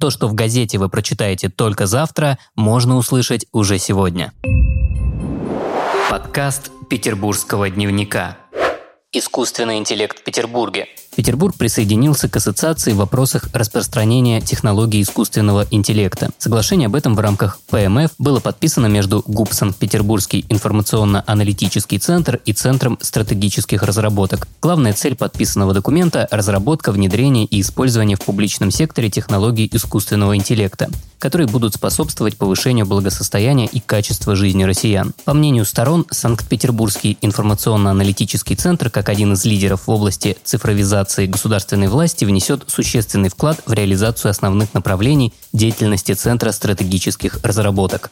То, что в газете вы прочитаете только завтра, можно услышать уже сегодня. Подкаст Петербургского дневника. Искусственный интеллект в Петербурге. Петербург присоединился к ассоциации в вопросах распространения технологий искусственного интеллекта. Соглашение об этом в рамках ПМФ было подписано между ГУП Санкт-Петербургский информационно-аналитический центр и Центром стратегических разработок. Главная цель подписанного документа – разработка, внедрение и использование в публичном секторе технологий искусственного интеллекта которые будут способствовать повышению благосостояния и качества жизни россиян. По мнению сторон, Санкт-Петербургский информационно-аналитический центр, как один из лидеров в области цифровизации государственной власти, внесет существенный вклад в реализацию основных направлений деятельности Центра стратегических разработок.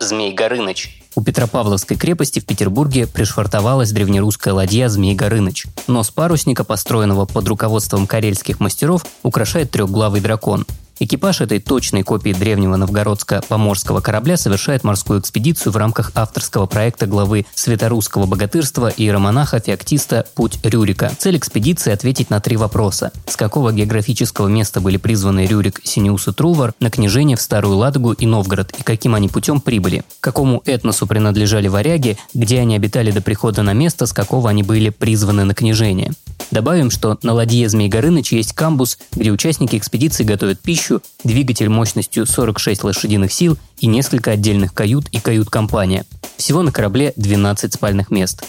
Змей Горыныч. У Петропавловской крепости в Петербурге пришвартовалась древнерусская ладья Змей Горыныч. Нос парусника, построенного под руководством карельских мастеров, украшает трехглавый дракон. Экипаж этой точной копии древнего новгородско-поморского корабля совершает морскую экспедицию в рамках авторского проекта главы светорусского богатырства и иеромонаха Феоктиста «Путь Рюрика». Цель экспедиции – ответить на три вопроса. С какого географического места были призваны Рюрик, Синеус и Трувор на княжение в Старую Ладогу и Новгород, и каким они путем прибыли? Какому этносу принадлежали варяги, где они обитали до прихода на место, с какого они были призваны на княжение? Добавим, что на ладье Змей Горыныч есть камбус, где участники экспедиции готовят пищу, двигатель мощностью 46 лошадиных сил и несколько отдельных кают и кают-компания. Всего на корабле 12 спальных мест.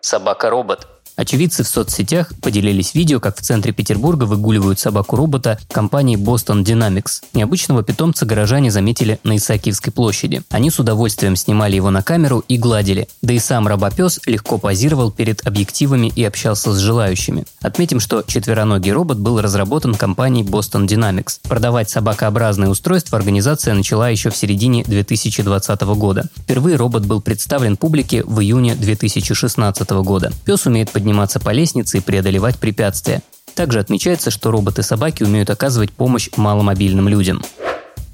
Собака-робот – Очевидцы в соцсетях поделились видео, как в центре Петербурга выгуливают собаку-робота компании Boston Dynamics. Необычного питомца горожане заметили на Исаакиевской площади. Они с удовольствием снимали его на камеру и гладили. Да и сам робопес легко позировал перед объективами и общался с желающими. Отметим, что четвероногий робот был разработан компанией Boston Dynamics. Продавать собакообразные устройства организация начала еще в середине 2020 года. Впервые робот был представлен публике в июне 2016 года. Пес умеет подниматься подниматься по лестнице и преодолевать препятствия. Также отмечается, что роботы-собаки умеют оказывать помощь маломобильным людям.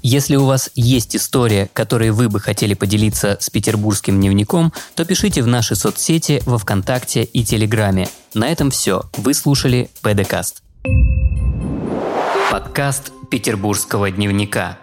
Если у вас есть история, которой вы бы хотели поделиться с петербургским дневником, то пишите в наши соцсети во Вконтакте и Телеграме. На этом все. Вы слушали ПДКаст. Подкаст петербургского дневника.